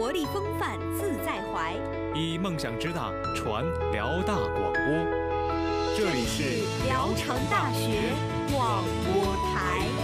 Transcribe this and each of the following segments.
活力风范自在怀，以梦想之大传辽大广播。这里是聊城大学广播台。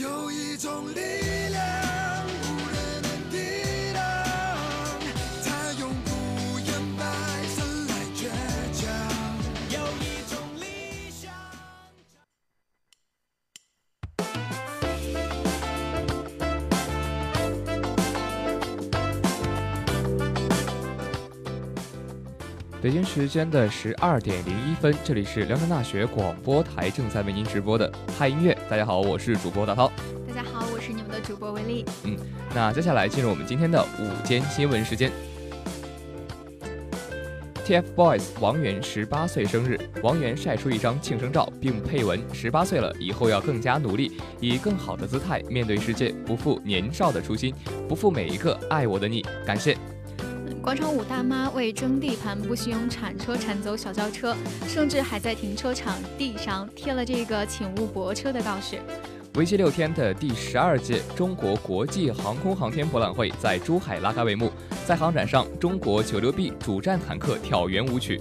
有一种力量。北京时间的十二点零一分，这里是辽宁大学广播台正在为您直播的嗨音乐。大家好，我是主播大涛。大家好，我是你们的主播文丽。嗯，那接下来进入我们今天的午间新闻时间。TFBOYS 王源十八岁生日，王源晒出一张庆生照，并配文：“十八岁了，以后要更加努力，以更好的姿态面对世界，不负年少的初心，不负每一个爱我的你。”感谢。广场舞大妈为争地盘，不惜用铲车铲走小轿车，甚至还在停车场地上贴了这个“请勿泊车”的告示。为期六天的第十二届中国国际航空航天博览会在珠海拉开帷幕，在航展上，中国 96B 主战坦克跳圆舞曲。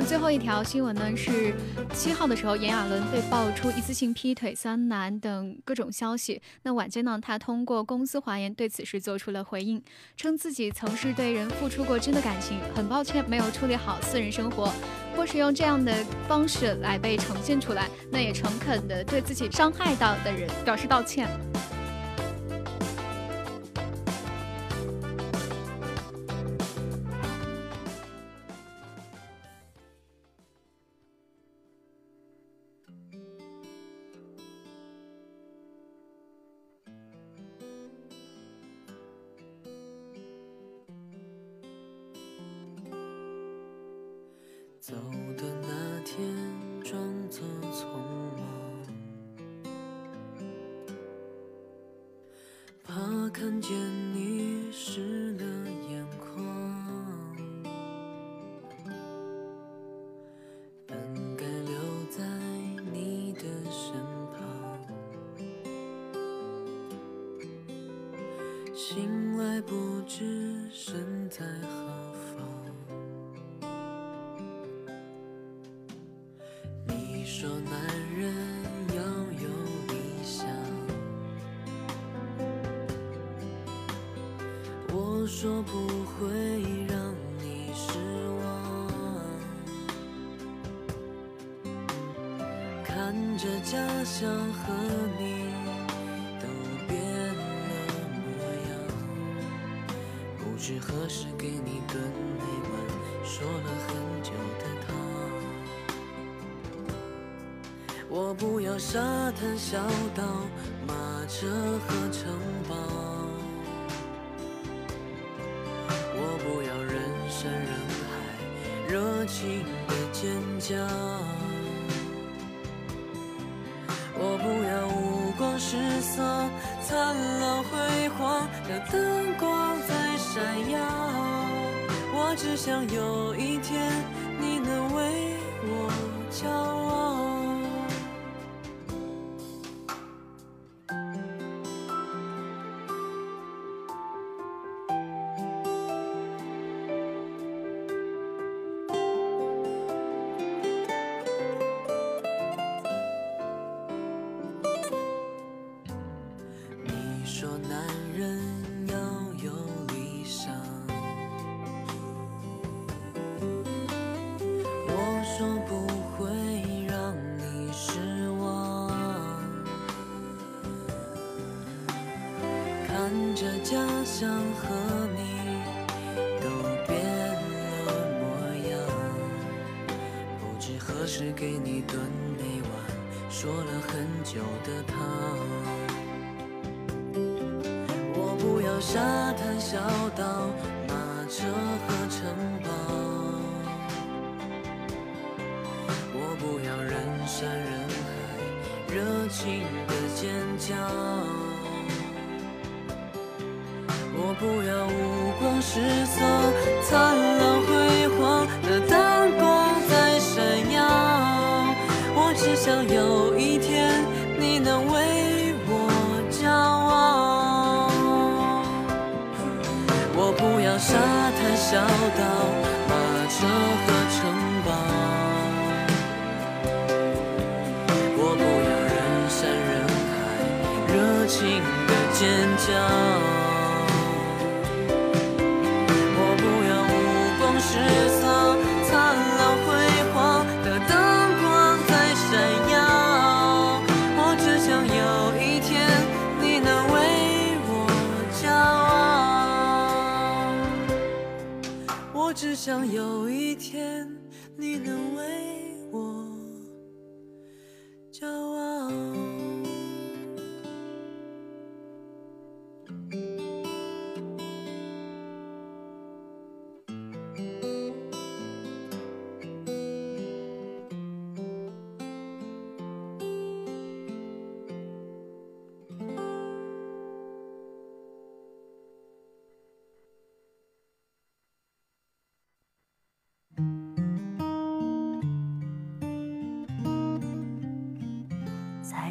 那最后一条新闻呢？是七号的时候，炎亚纶被爆出一次性劈腿三男等各种消息。那晚间呢，他通过公司华言对此事做出了回应，称自己曾是对人付出过真的感情，很抱歉没有处理好私人生活，或是用这样的方式来被呈现出来。那也诚恳的对自己伤害到的人表示道歉。走的那天，装作匆忙，怕看见在何方？你说男人要有理想我说不会让你失望。看着家乡和你何时给你炖那碗说了很久的汤。我不要沙滩小岛、马车和城堡。我不要人山人海热情的尖叫，我不要五光十色、灿烂辉煌的灯光闪耀，我只想有一天家乡和你都变了模样，不知何时给你炖那碗说了很久的汤。我不要沙滩小岛、马车和城堡，我不要人山人海、热情的尖叫。我不要五光十色、灿烂辉煌的灯光在闪耀，我只想有一天你能为我骄傲。我不要沙滩小岛、马车和城堡，我不要人山人海、热情的尖叫。像有一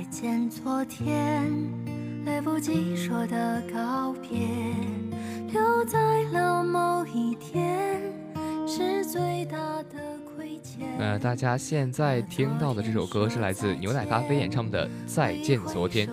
见，昨天，来不及说的告别，留在了某一天，是最大的亏欠。那大家现在听到的这首歌是来自牛奶咖啡演唱的《再见昨天》。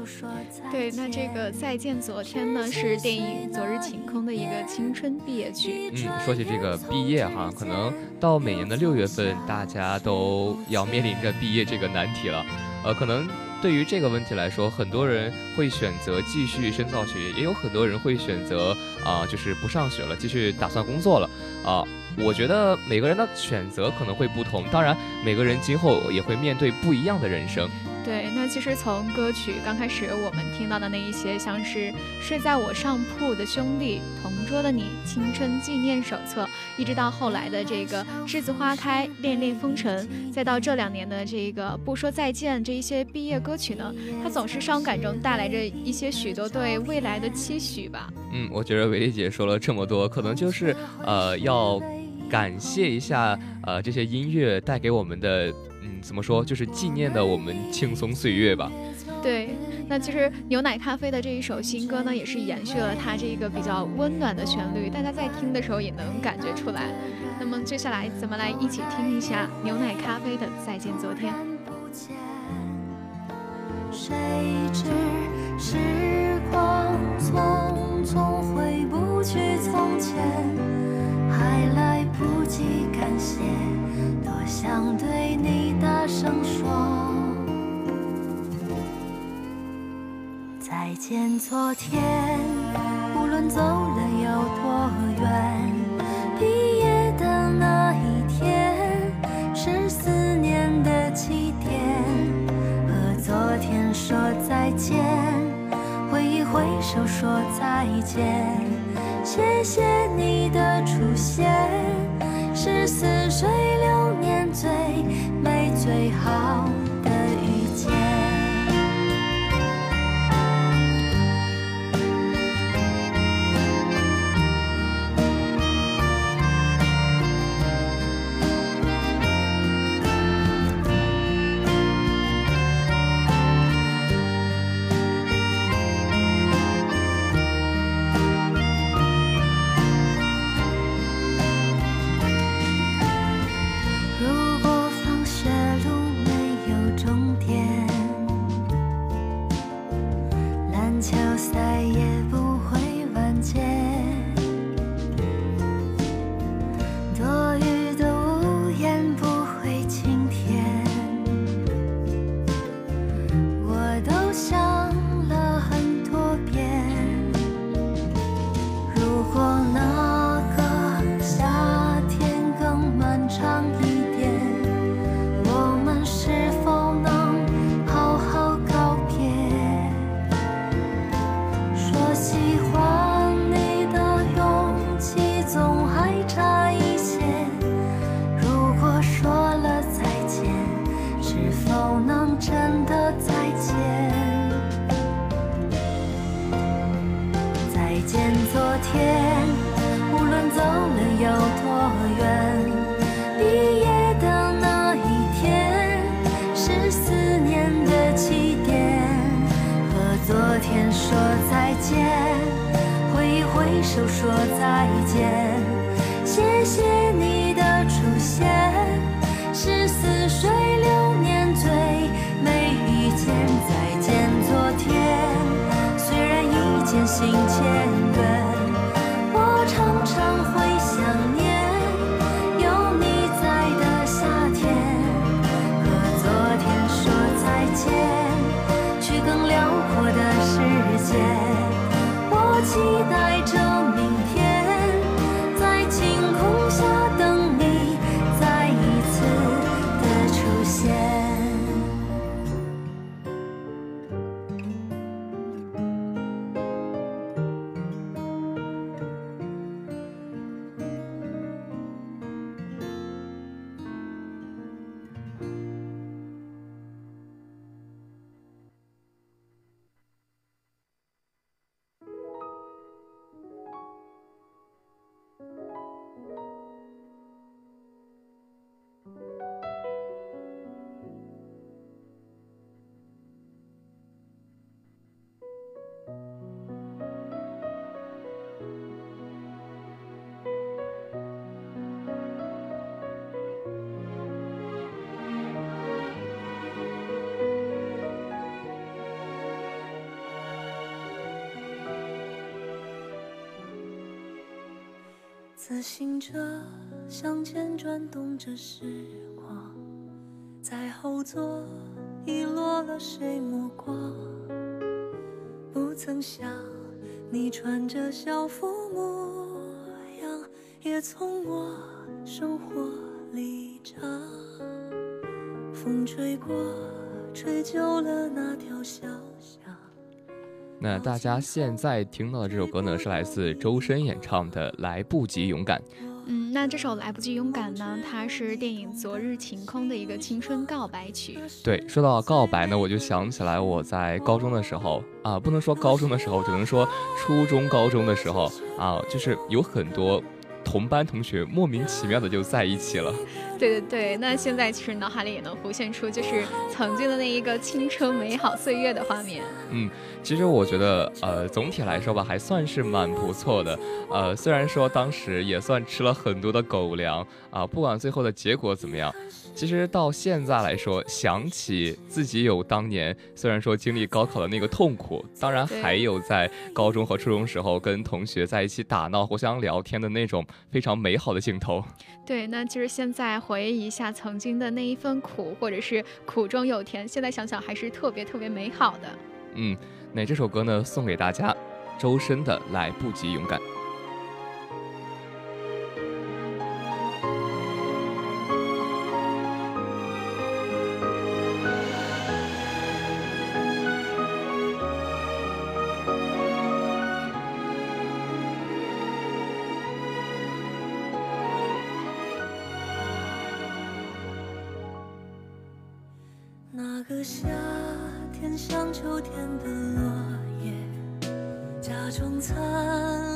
对，那这个《再见昨天》呢，是电影《昨日晴空》的一个青春毕业曲。嗯，说起这个毕业哈，可能到每年的六月份，大家都要面临着毕业这个难题了。呃，可能对于这个问题来说，很多人会选择继续深造学业，也有很多人会选择啊、就是不上学了，继续打算工作了啊、我觉得每个人的选择可能会不同，当然每个人今后也会面对不一样的人生。对，那其实从歌曲刚开始我们听到的那一些，像是睡在我上铺的兄弟、同桌的你、青春纪念手册，一直到后来的这个栀子花开、恋恋风尘，再到这两年的这个不说再见这一些毕业歌曲呢，它总是伤感中带来着一些许多对未来的期许吧。嗯，我觉得维丽姐说了这么多，可能就是呃要感谢一下呃这些音乐带给我们的，嗯，怎么说，就是纪念的我们轻松岁月吧。对，那其实牛奶咖啡的这一首新歌呢，也是延续了它这个比较温暖的旋律，大家在听的时候也能感觉出来。那么接下来咱们来一起听一下牛奶咖啡的《再见昨天》。不见，谁知时光匆匆回不去从前，还来不及感谢，多想对你大声说。再见，昨天，无论走了有多远，毕业的那一天是思念的起点，和昨天说再见，挥一挥手说再见，谢谢你的出现，是似水流年最美最好。自行车向前转动着时光，在后座遗落了谁目光？不曾想你穿着校服模样，也从我生活里长。风吹过，吹旧了那条小。那大家现在听到的这首歌呢，是来自周深演唱的《来不及勇敢》。嗯，那这首《来不及勇敢》呢，它是电影《昨日晴空》的一个青春告白曲。对，说到告白呢，我就想起来我在高中的时候啊，不能说高中的时候，只能说初中、高中的时候啊，就是有很多。同班同学莫名其妙的就在一起了，对对对，那现在其实脑海里也能浮现出就是曾经的那一个青春美好岁月的画面。嗯，其实我觉得呃总体来说吧还算是蛮不错的，呃虽然说当时也算吃了很多的狗粮啊，不管最后的结果怎么样。其实到现在来说，想起自己有当年虽然说经历高考的那个痛苦，当然还有在高中和初中时候跟同学在一起打闹、互相聊天的那种非常美好的镜头。对，那就是现在回忆一下曾经的那一份苦，或者是苦中有甜，现在想想还是特别特别美好的。嗯，那这首歌呢，送给大家，周深的《来不及勇敢》。个夏天像秋天的落叶，假装灿烂，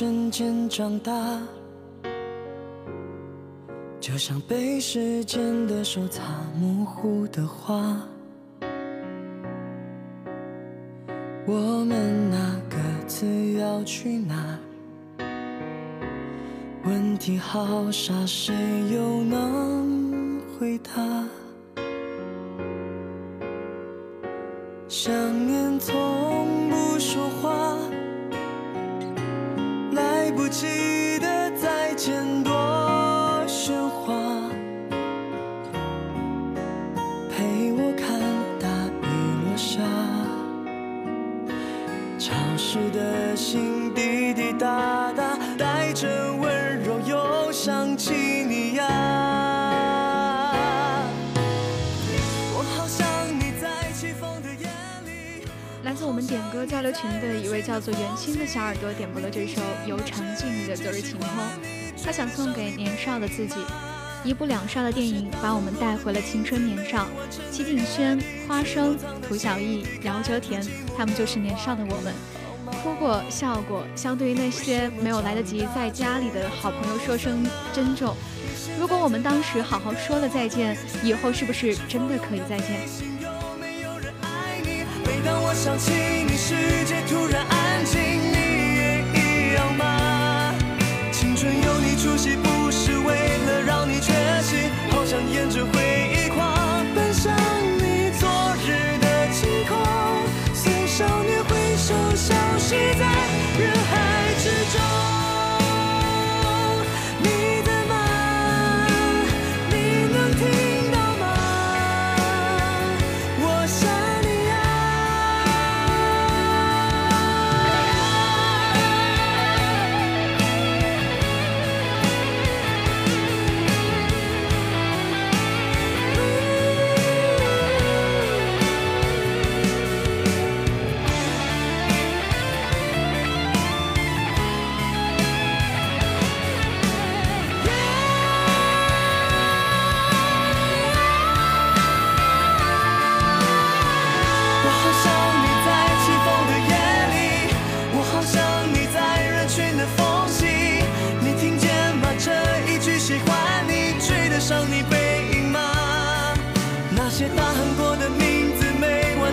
瞬间长大，就像被时间的手擦模糊的画。我们那各自要去哪？问题好傻，谁又能回答？想潮湿的心滴滴答答，带着温柔又想起你呀。来自我们点歌交流群的一位叫做袁心的小耳朵点播了这首由陈静的《昨日晴空》，他想送给年少的自己。一部两少的电影把我们带回了青春年少，齐鼎轩、花生、涂小艺、饶哲田，他们就是年少的我们。哭过、笑过。相对于那些没有来得及在家里的好朋友说声珍重，如果我们当时好好说了再见，以后是不是真的可以再见？每当我想起你，世界突然安静，你也一样吗？青春有你出席，不是为了让你缺席，好想沿着回忆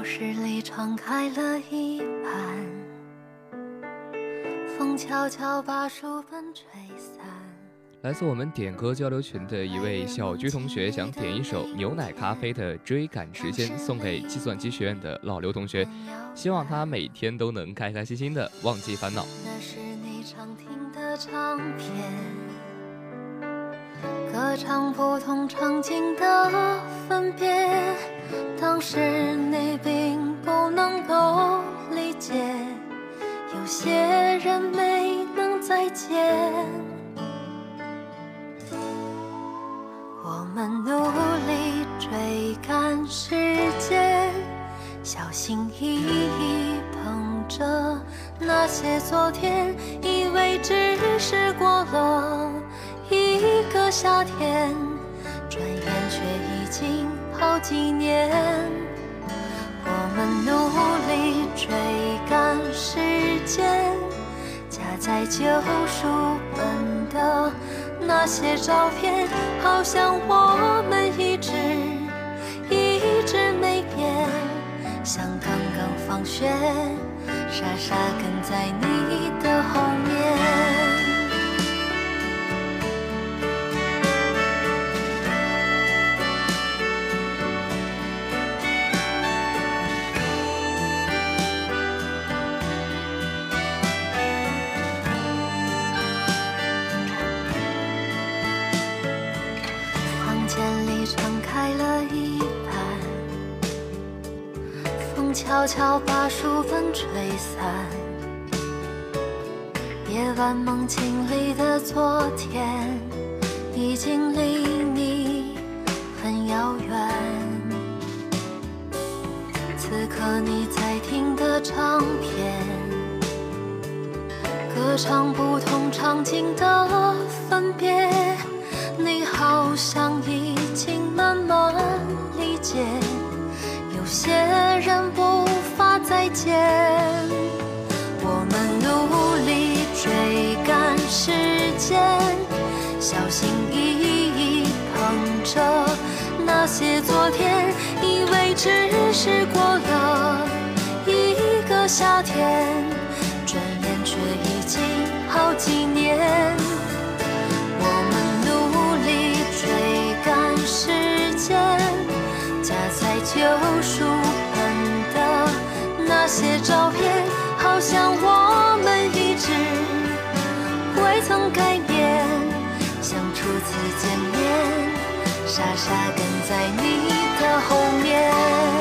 教室里敞开了一半，风悄悄把书本吹散。来自我们点歌交流群的一位小鞠同学，想点一首牛奶咖啡的《追赶时间》，送给计算机学院的老刘同学，希望他每天都能开开心心的忘记烦恼。那是你常听的唱片，歌唱不同场景的分别。当时你并不能够理解，有些人没能再见。我们努力追赶时间，小心翼翼捧着那些昨天，以为只是过了一个夏天，几年，我们努力追赶时间，夹在旧书本的那些照片，好像我们一直一直没变，像刚刚放学，傻傻跟在你的悄悄把书本吹散。夜晚梦境里的昨天，已经离你很遥远。此刻你在听的唱片，歌唱不同场景的分别。你好像已经慢慢理解。有些间，我们努力追赶时间，小心翼翼捧着那些昨天，以为只是过了一个夏天，些照片，好像我们一直未曾改变。像初次见面，傻傻跟在你的后面。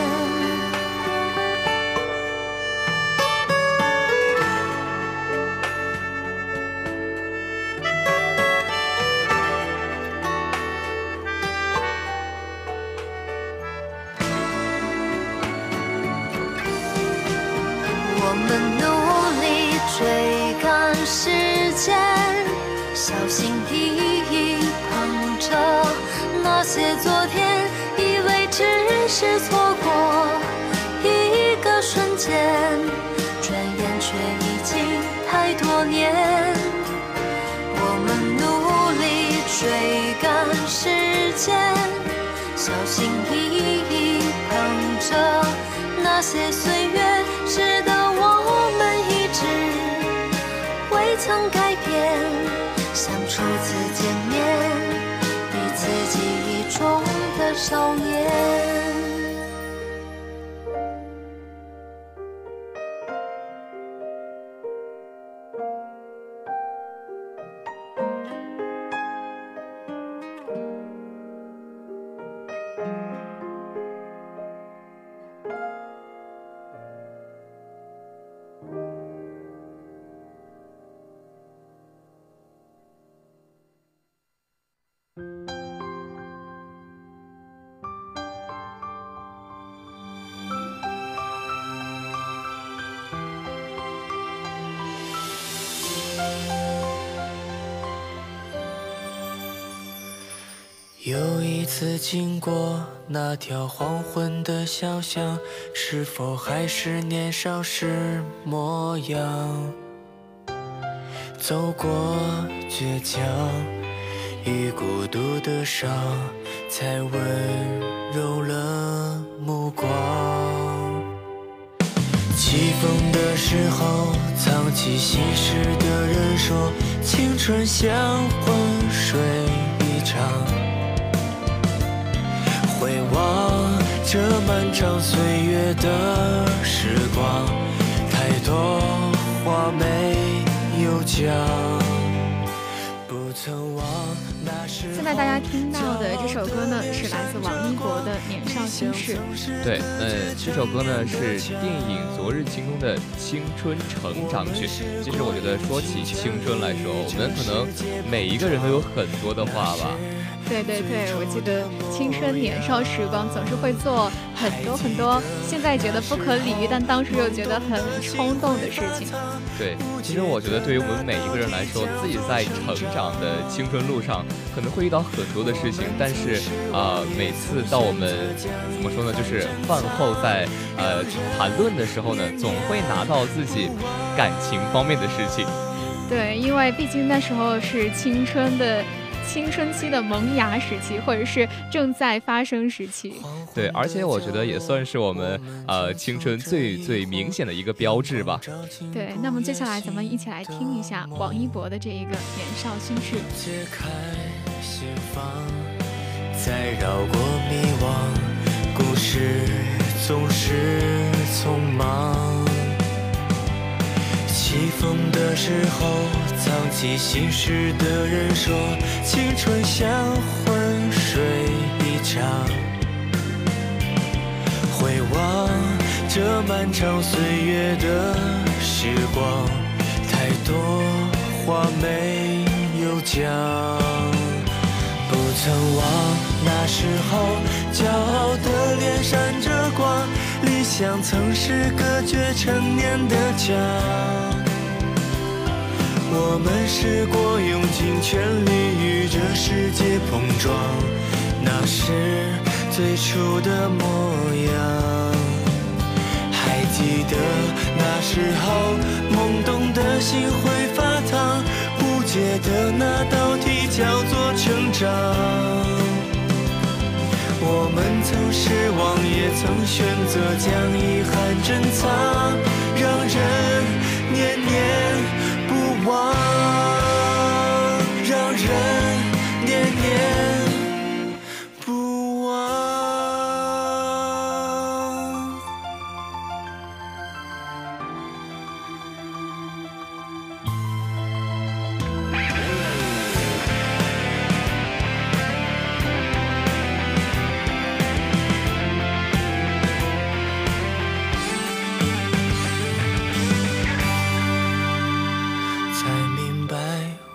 些昨天，以为只是错。少年。又一次经过那条黄昏的小巷，是否还是年少时模样？走过倔强与孤独的伤，才温柔了目光。起风的时候，藏起心事的人说，青春像昏水一场。长岁月的时光，太多话没有讲。现在大家听到的这首歌呢，是来自王一博的《年少心事》。对，呃，这首歌呢是电影《昨日晴空》的青春成长曲。其实我觉得说起青春来说，我们可能每一个人都有很多的话吧。对对对，我记得青春年少时光总是会做很多很多现在觉得不可理喻，但当时又觉得很冲动的事情。对，其实我觉得对于我们每一个人来说，自己在成长的青春路上可能会遇到很多的事情，但是啊，每次到我们怎么说呢，就是饭后在呃谈论的时候呢，总会拿到自己感情方面的事情。对，因为毕竟那时候是青春的。青春期的萌芽时期，或者是正在发生时期，对，而且我觉得也算是我们呃青春最最明显的一个标志吧。对，那么接下来咱们一起来听一下王一博的这一个年少心事。解开心房，再绕过迷惘，故事总是匆忙。起风的时候，藏起心事的人说，青春像浑水一场。回望这漫长岁月的时光，太多话没有讲。不曾忘那时候，骄傲的脸闪着光，理想曾是隔绝成年的墙。我们试过用尽全力与这世界碰撞，那是最初的模样。还记得那时候懵懂的心会发烫，不解的那道题叫做成长。我们曾失望，也曾选择将遗憾珍藏，让人念念不。忘，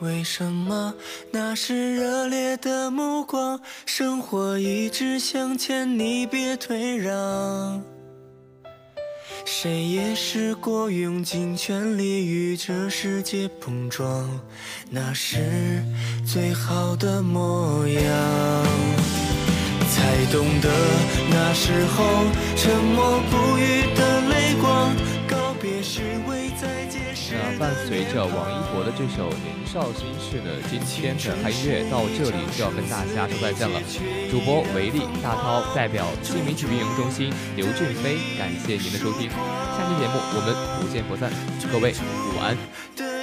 为什么？那是热烈的目光，生活一直向前，你别退让。谁也试过用尽全力与这世界碰撞，那是最好的模样。才懂得那时候沉默不语的伴随着王一博的这首年。少心事呢今天的嗨音乐到这里就要跟大家说再见了。主播维力大涛代表新媒体运营中心刘俊飞，感谢您的收听。下期节目我们不见不散。各位午安。